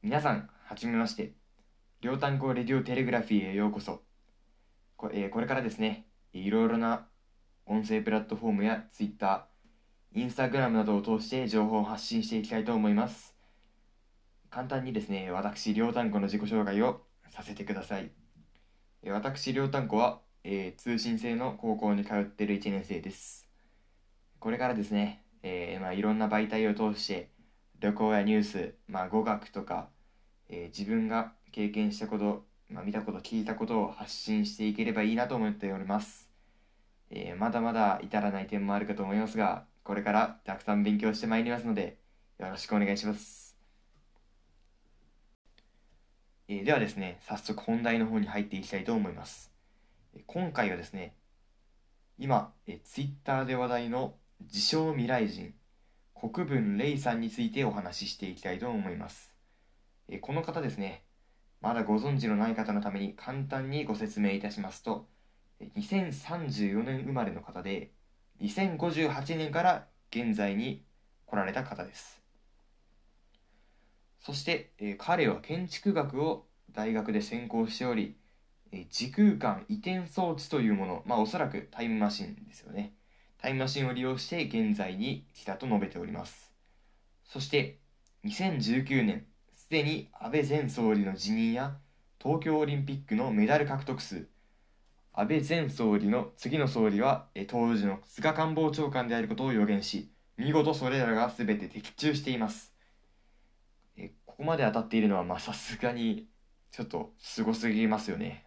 皆さん、はじめまして。両単語レディオテレグラフィーへようこそ。こ,、えーこれからですね、いろいろな音声プラットフォームや Twitter、Instagram などを通して情報を発信していきたいと思います。簡単にですね、私、両単語の自己紹介をさせてください。え私、両単語は、えー通信制の高校に通っている1年生です。これからですね、えーまあ、いろんな媒体を通して旅行やニュース、まあ、語学とか、えー自分が経験したこと、まあ、見たこと聞いたことを発信していければいいなと思っております、えーまだまだ至らない点もあるかと思いますがこれからたくさん勉強してまいりますのでよろしくお願いします、えーではですね早速本題の方に入っていきたいと思います。今回はですね今、えー Twitter で話題の自称未来人国分レイさんについてお話ししていきたいと思います。えこの方ですね。まだご存知のない方のために簡単にご説明いたしますと2034年生まれの方で2058年から現在に来られた方です。そして、え彼は建築学を大学で専攻しており、え時空間移転装置というものまあおそらくタイムマシンですよね。タイムマシンを利用して現在に来たと述べております。そして2019年すでに安倍前総理の辞任や東京オリンピックのメダル獲得数安倍前総理の次の総理は当時の菅官房長官であることを予言し見事それらが全て的中しています。えここまで当たっているのはまさすがにちょっとすごすぎますよね。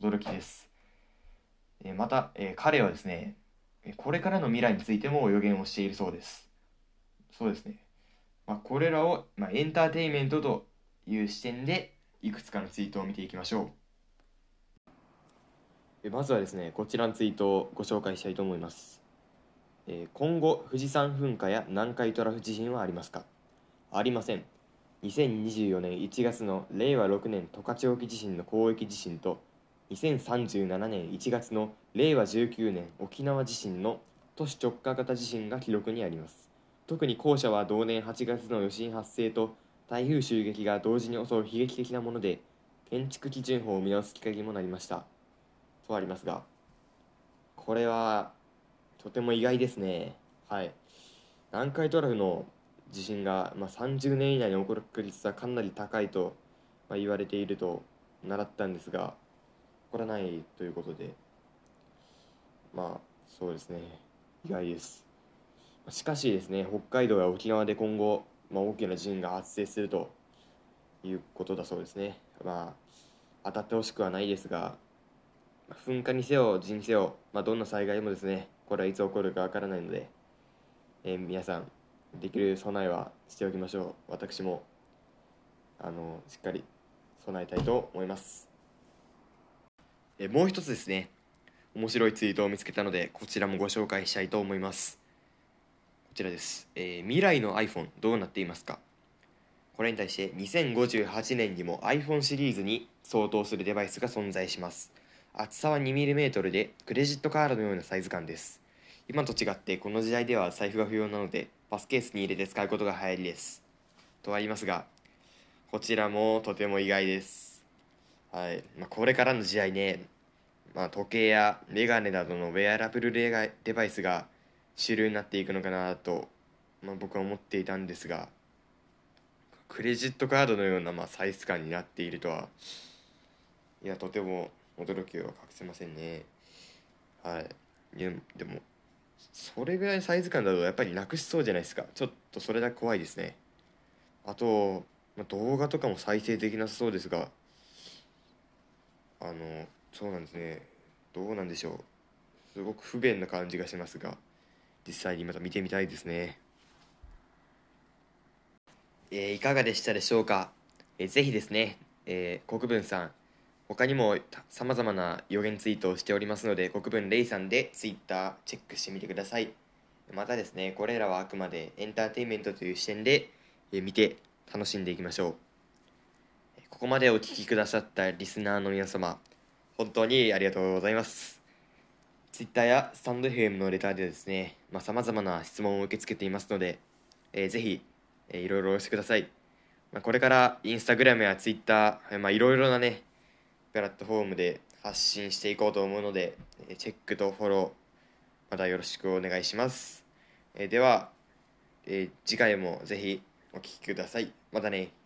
驚きです。えまたえ彼はですねこれからの未来についても予言をしているそうです。そうですね。まあ、これらを、まあ、エンターテインメントという視点でいくつかのツイートを見ていきましょう。えまずはですねこちらのツイートをご紹介したいと思います、えー今後富士山噴火や南海トラフ地震はありますか？ありません。2024年1月の令和6年十勝沖地震の広域地震と2037年1月の令和19年沖縄地震の都市直下型地震が記録にあります。特に後者は同年8月の余震発生と台風襲撃が同時に襲う悲劇的なもので建築基準法を見直すきっかけにもなりました。とありますがこれはとても意外ですね。はい。南海トラフの地震が、まあ、30年以内に起こる確率はかなり高いと、まあ、言われていると習ったんですが起こらないということで。まあそうですね。意外です。しかしですね北海道や沖縄で今後、まあ、大きな地震が発生するということだそうですね。まあ当たってほしくはないですが噴火にせよ地震にせよ、まあ、どんな災害もですねこれはいつ起こるかわからないので、えー皆さんできる備えはしておきましょう。私もあのしっかり備えたいと思います。えもう一つですね面白いツイートを見つけたのでこちらもご紹介したいと思います。こちらです、えー未来の iPhone どうなっていますか？これに対して2058年にも iPhone シリーズに相当するデバイスが存在します。厚さは 2mm でクレジットカードのようなサイズ感です。今と違ってこの時代では財布が不要なのでパスケースに入れて使うことが流行りです。とありますがこちらもとても意外です。はい、まあ、これからの時代ね、まあ、時計やメガネなどのウェアラブルデバイスが主流になっていくのかなと、まあ、僕は思っていたんですがクレジットカードのようなまあサイズ感になっているとはいやとても驚きを隠せませんね。はい。いでもそれぐらいのサイズ感だとやっぱりなくしそうじゃないですか。ちょっとそれだけ怖いですね。あと、まあ、動画とかも再生できなさそうですがあのそうなんですね。どうなんでしょう。すごく不便な感じがしますが実際にまた見てみたいですね。えーいかがでしたでしょうか、えーぜひですね、えー国分さん他にもさまざまな予言ツイートをしておりますので国分レイさんでツイッターチェックしてみてください。またですねこれらはあくまでエンターテインメントという視点で、え見て楽しんでいきましょう。ここまでお聞きくださったリスナーの皆様本当にありがとうございます。ツイッターやスタンド FM のレターでですねさまざ、まな質問を受け付けていますので、えーぜひ、えーいろいろお寄せください。まあ、これからインスタグラムやツイッター、まあ、いろいろなねプラットフォームで発信していこうと思うのでチェックとフォローまたよろしくお願いします。えでは、え次回もぜひお聴きください。またね。